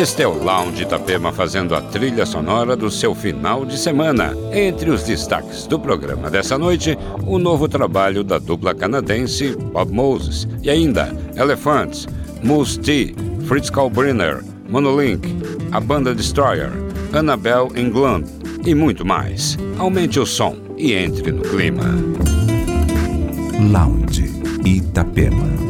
Este é o Lounge Itapema fazendo a trilha sonora do seu final de semana. Entre os destaques do programa dessa noite, o novo trabalho da dupla canadense Bob Moses e ainda Elephants, Moose T, Fritz Kalbrenner, Monolink, a banda Destroyer, Annabelle England e muito mais. Aumente o som e entre no clima. Lounge Itapema.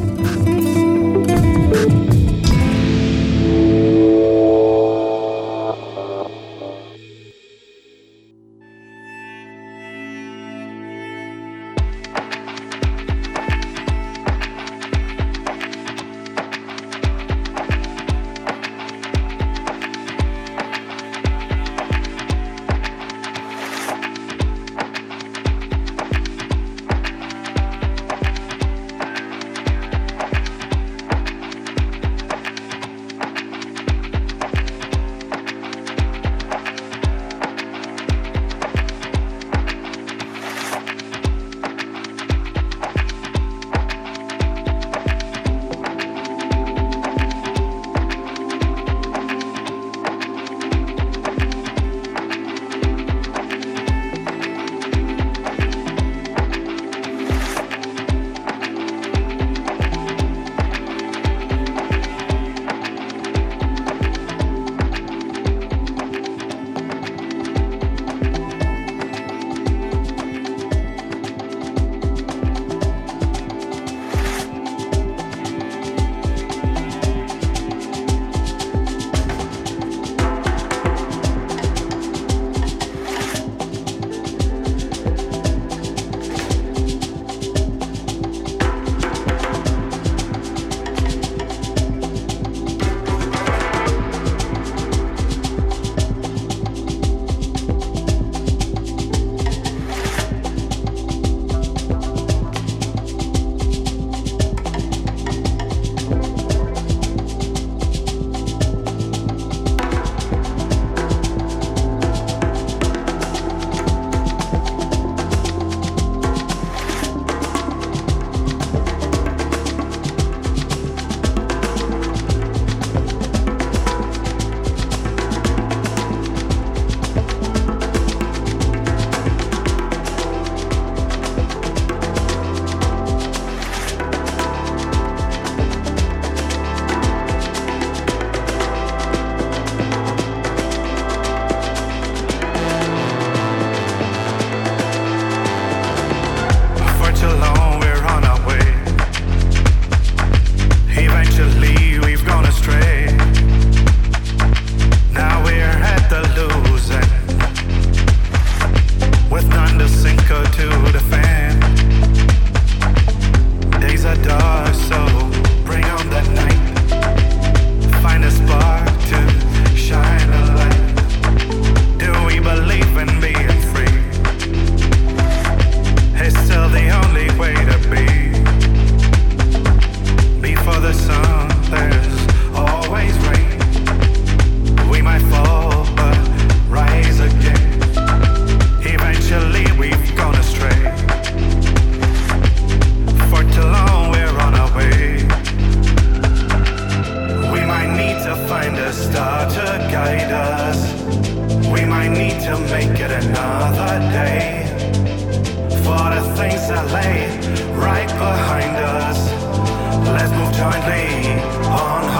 on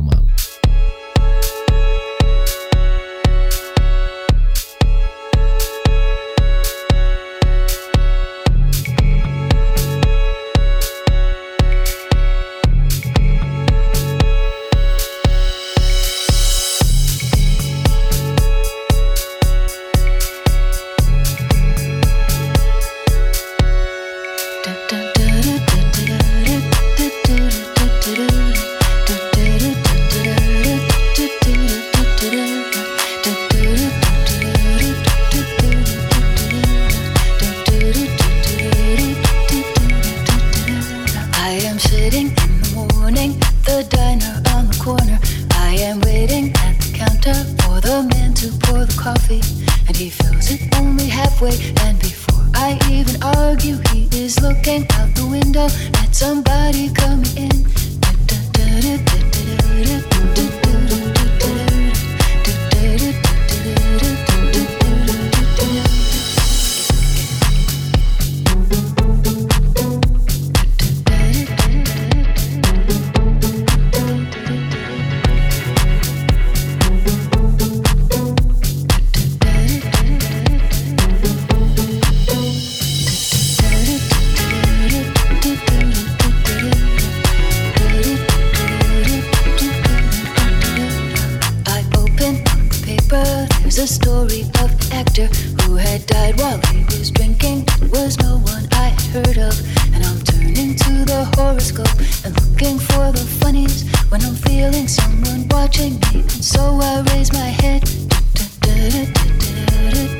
Diamante. the story of actor who had died while he was drinking. It was no one I had heard of. And I'm turning to the horoscope and looking for the funnies when I'm feeling someone watching me. And so I raise my head. Da, da, da,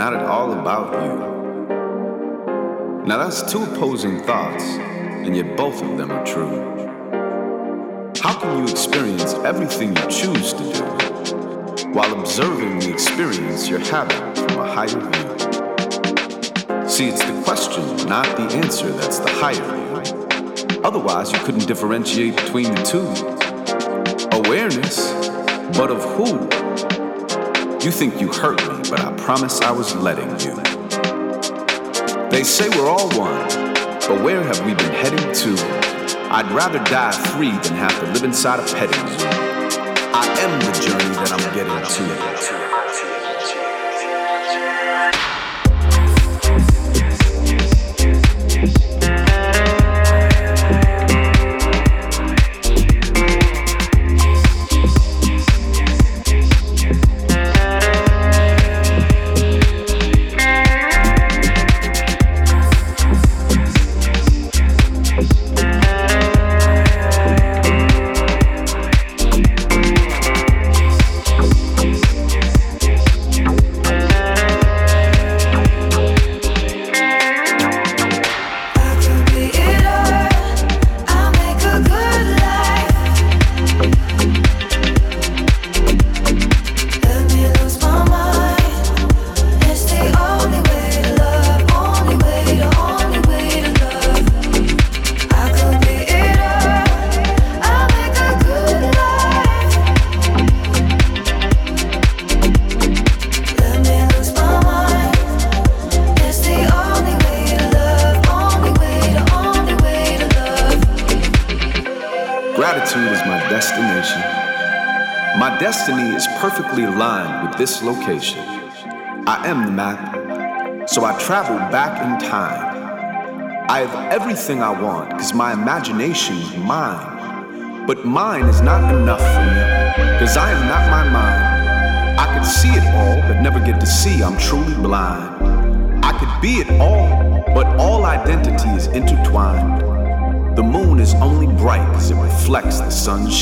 not at all about you. Now, that's two opposing thoughts and yet both of them are true. How can you experience everything you choose to do while observing the experience you're having from a higher view? See, it's the question, not the answer, that's the higher view. Otherwise, you couldn't differentiate between the two. Awareness, but of who? You think you hurt me, but I promise I was letting you. They say we're all one, but where have we been heading to? I'd rather die free than have to live inside a petting zoo. I am the journey that I'm getting to. This location. I am the map, so I travel back in time. I have everything I want because my imagination is mine. But mine is not enough for me because I am not my mind. I could see it all, but never get to see I'm truly blind. I could be it all, but all identity is intertwined. The moon is only bright because it reflects the sun's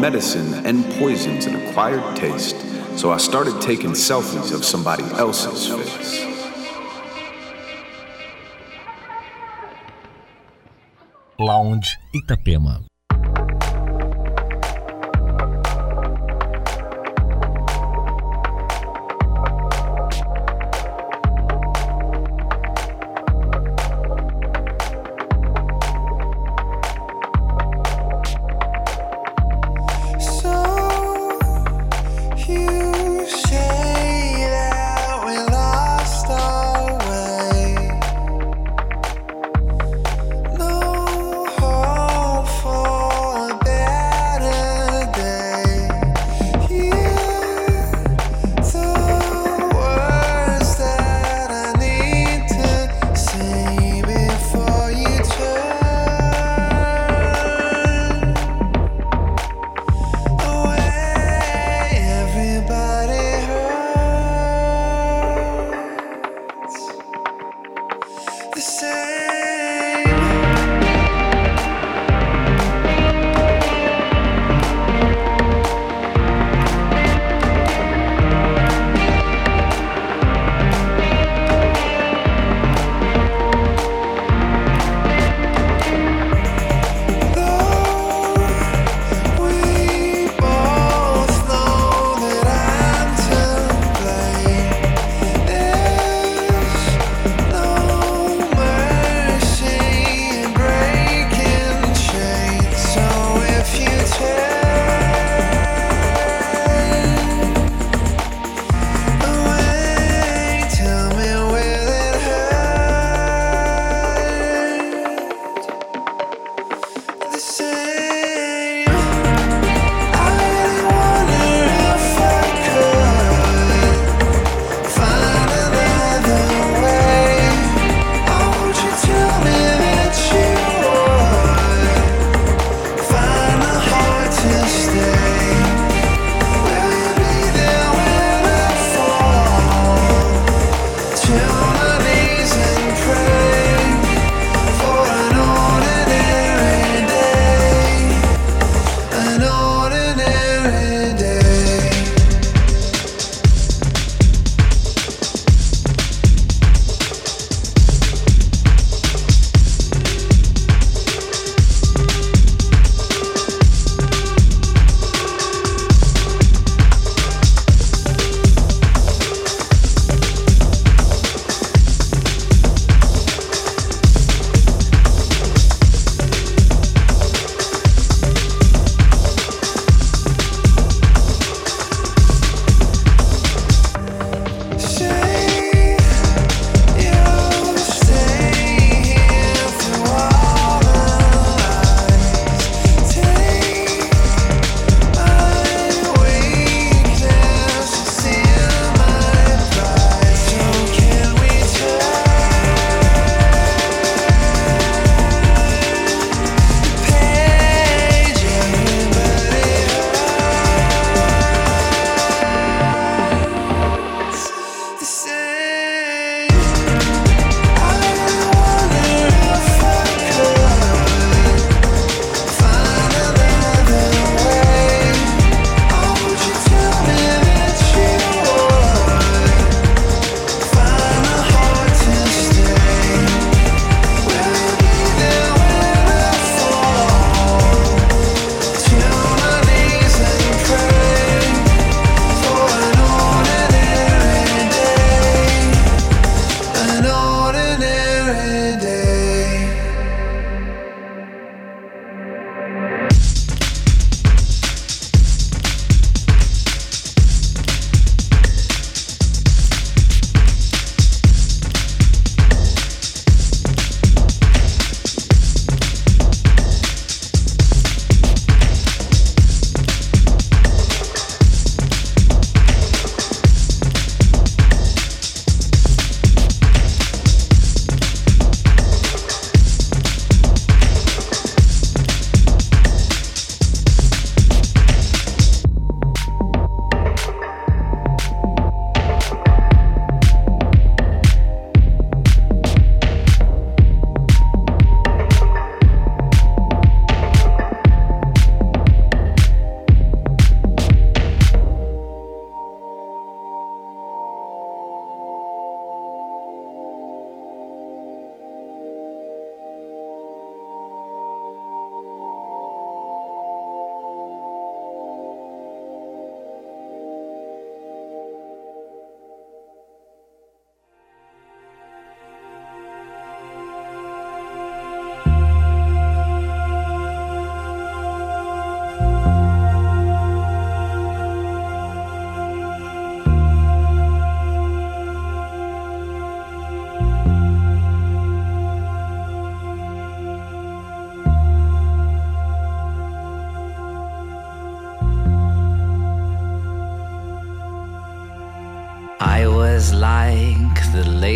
medicine and poison's an acquired taste, so I started taking selfies of somebody else's face. Lounge Itapema.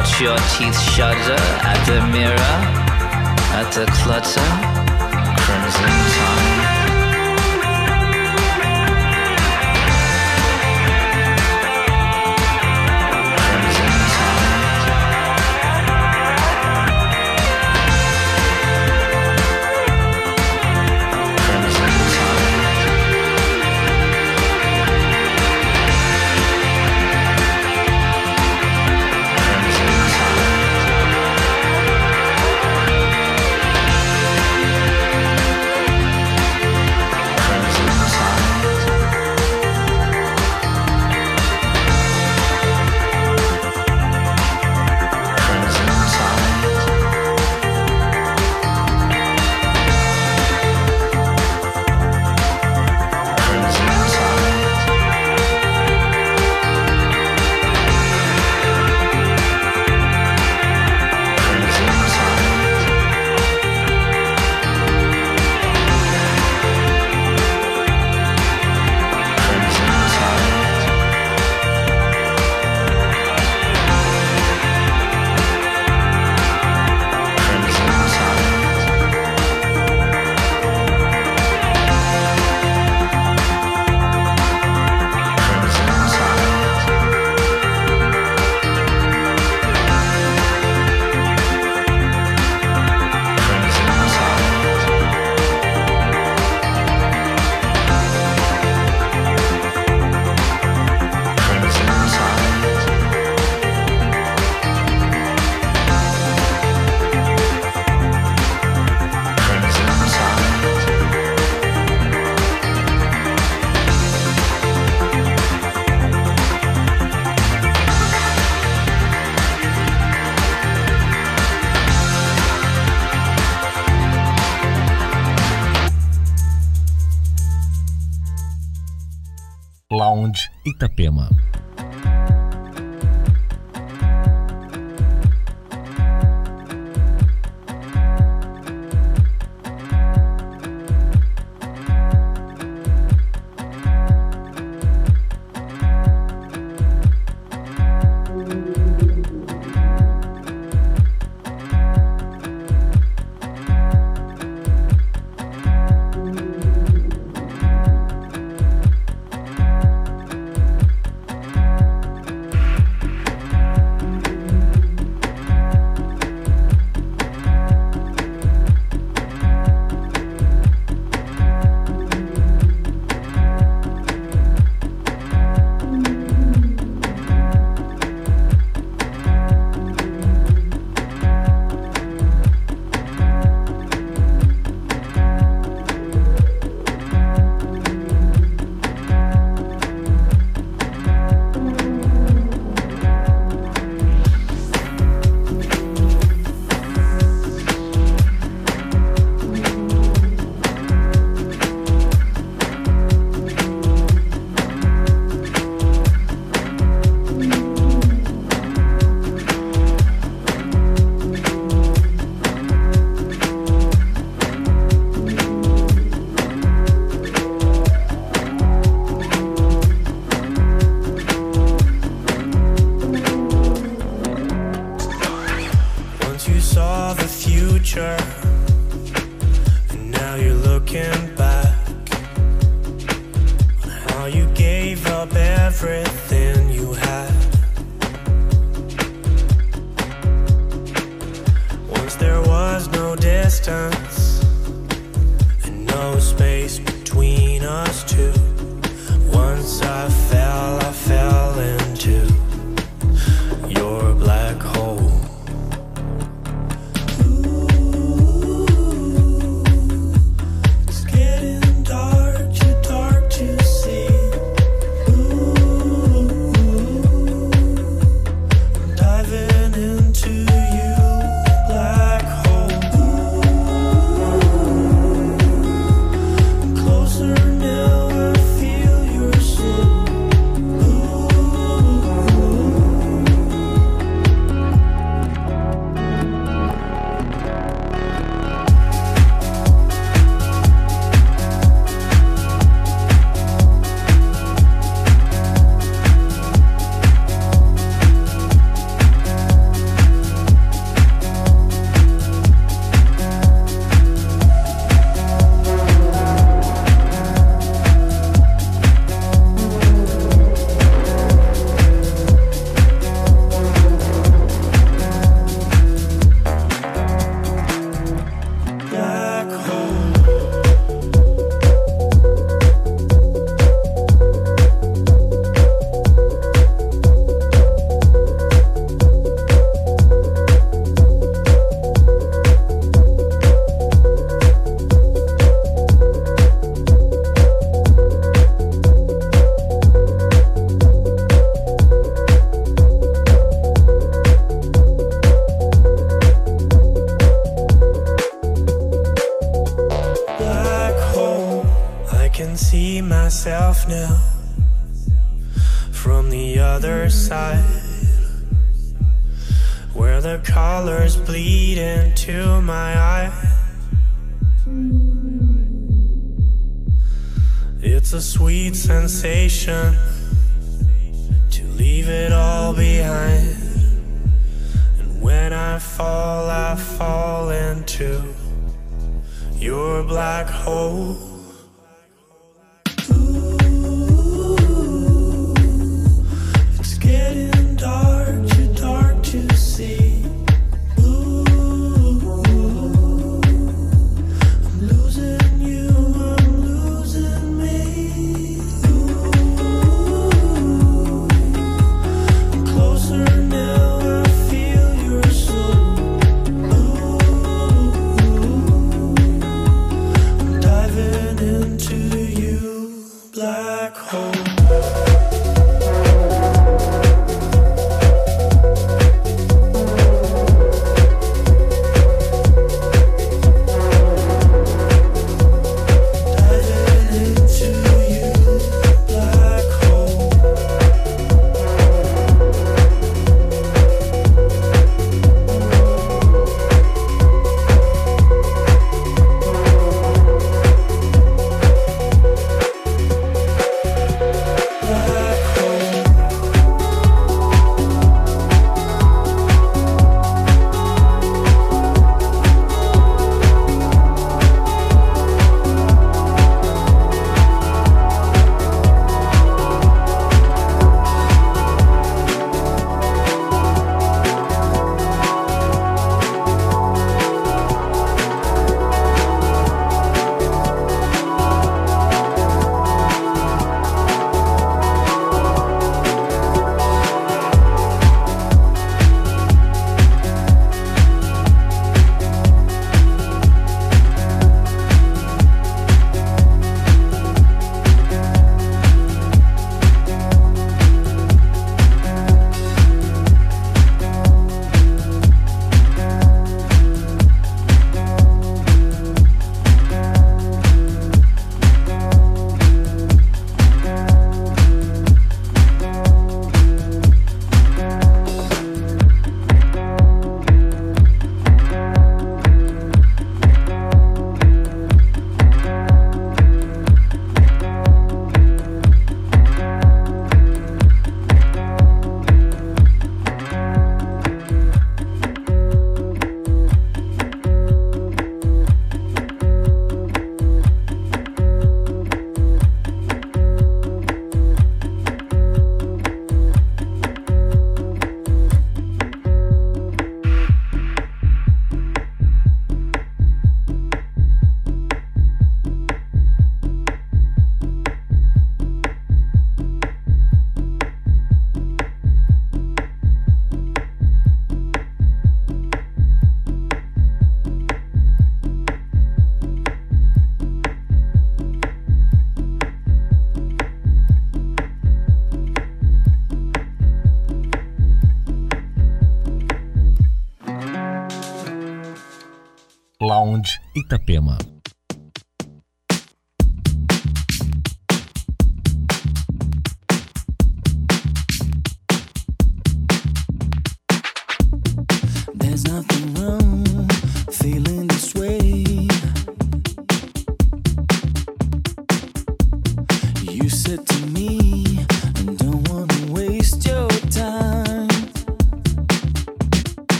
Watch your teeth shudder at the mirror at the clutter, Lounge Itapema. distance and no space between us two. It's a sweet sensation to leave it all behind. And when I fall, I fall into your black hole. Ooh, it's getting dark. Itapema.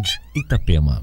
Lounge Itapema.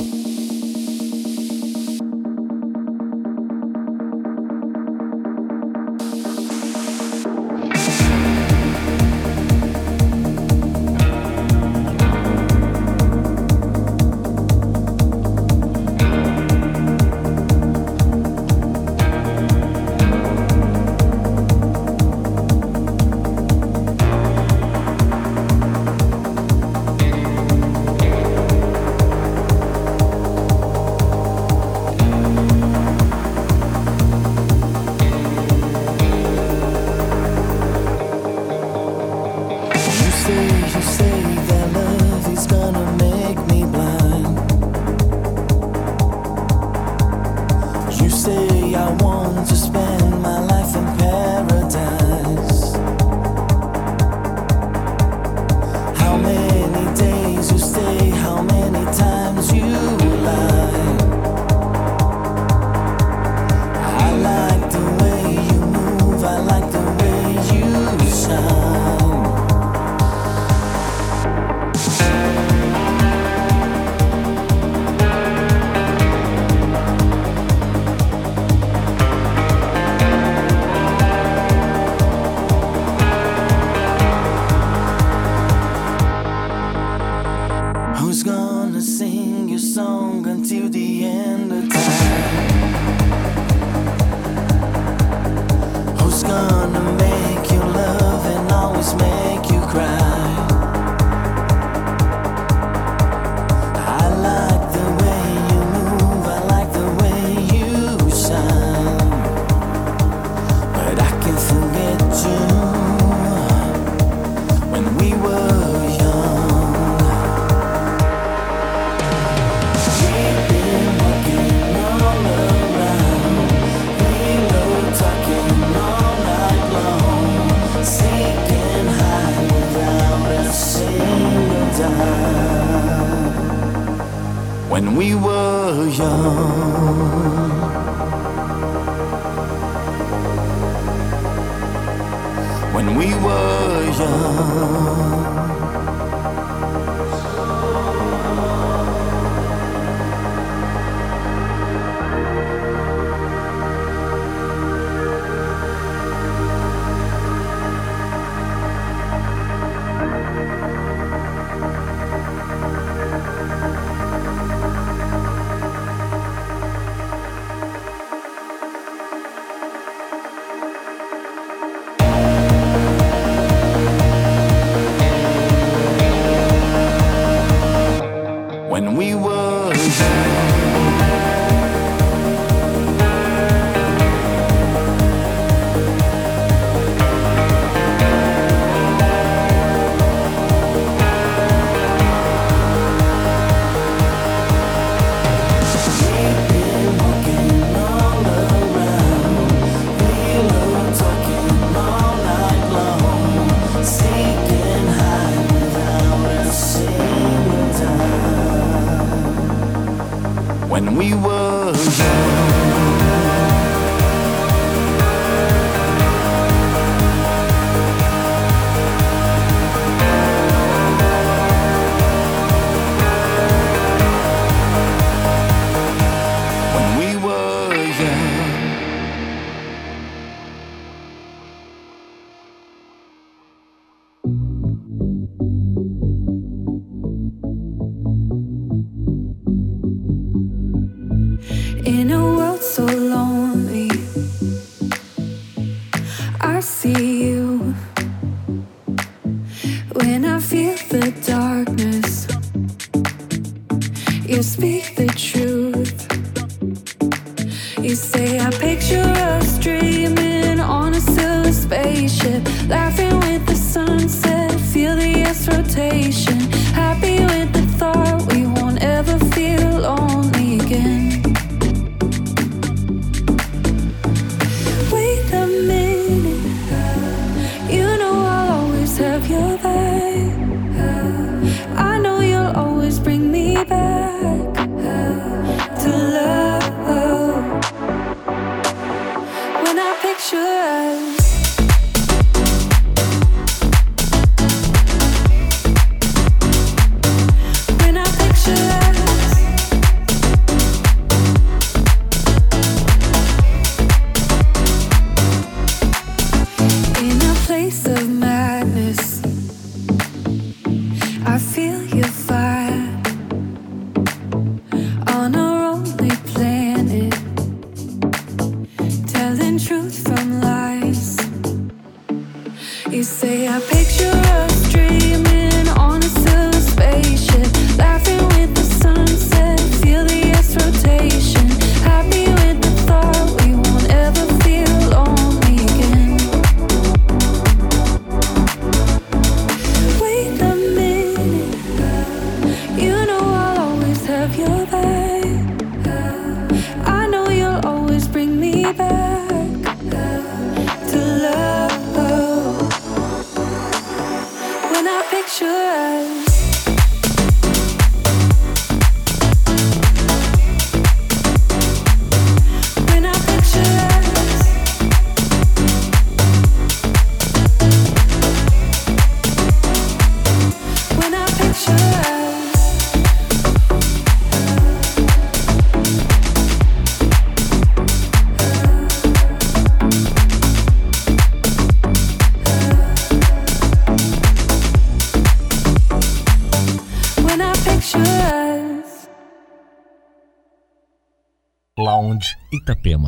Itapema.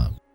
اليوم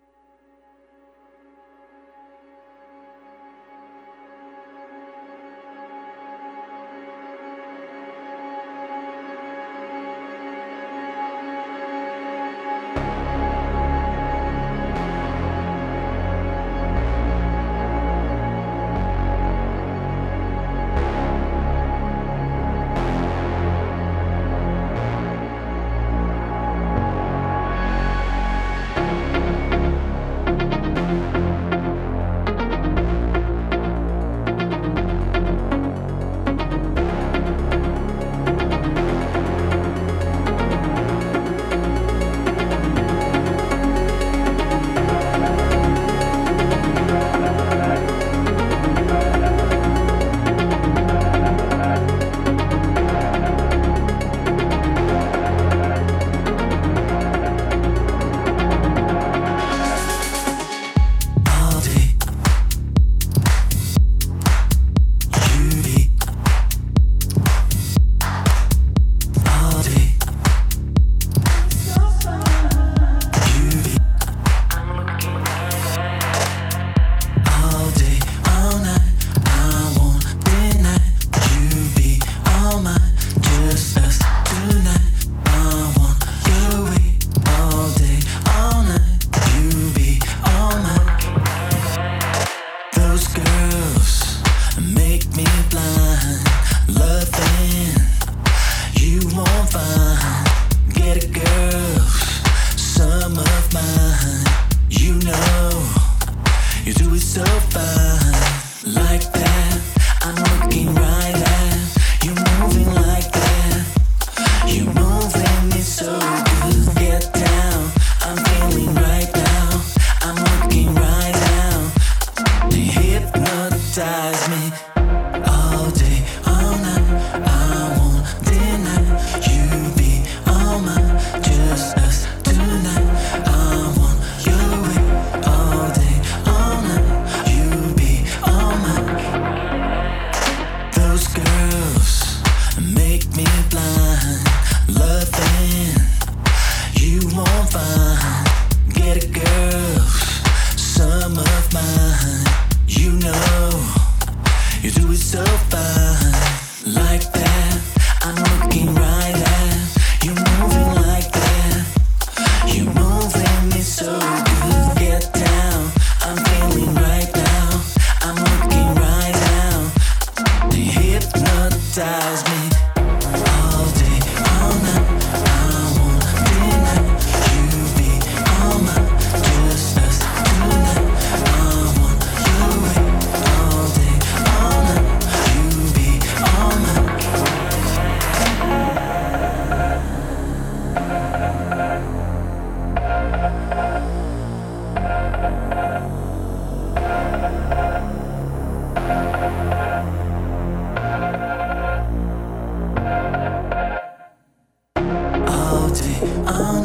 I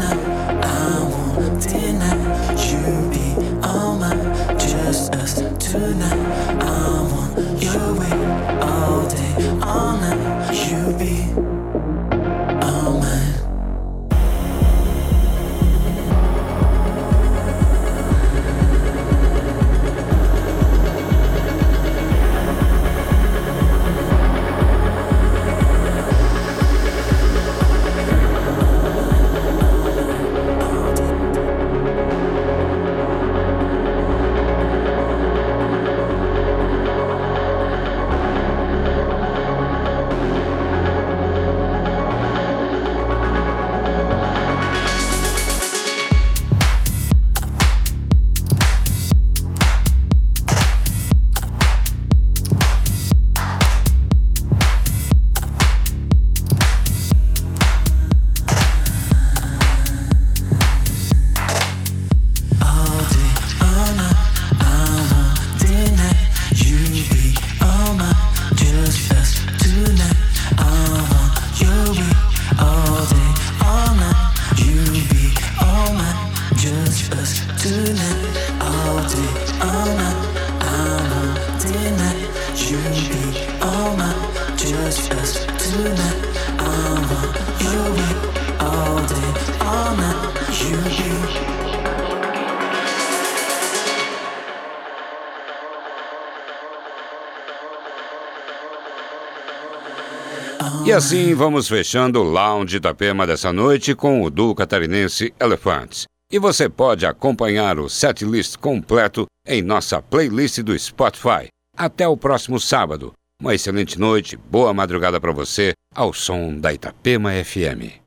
E assim vamos fechando o Lounge Itapema dessa noite com o duo catarinense Elephants. E você pode acompanhar o setlist completo em nossa playlist do Spotify. Até o próximo sábado. Uma excelente noite, boa madrugada para você, ao som da Itapema FM.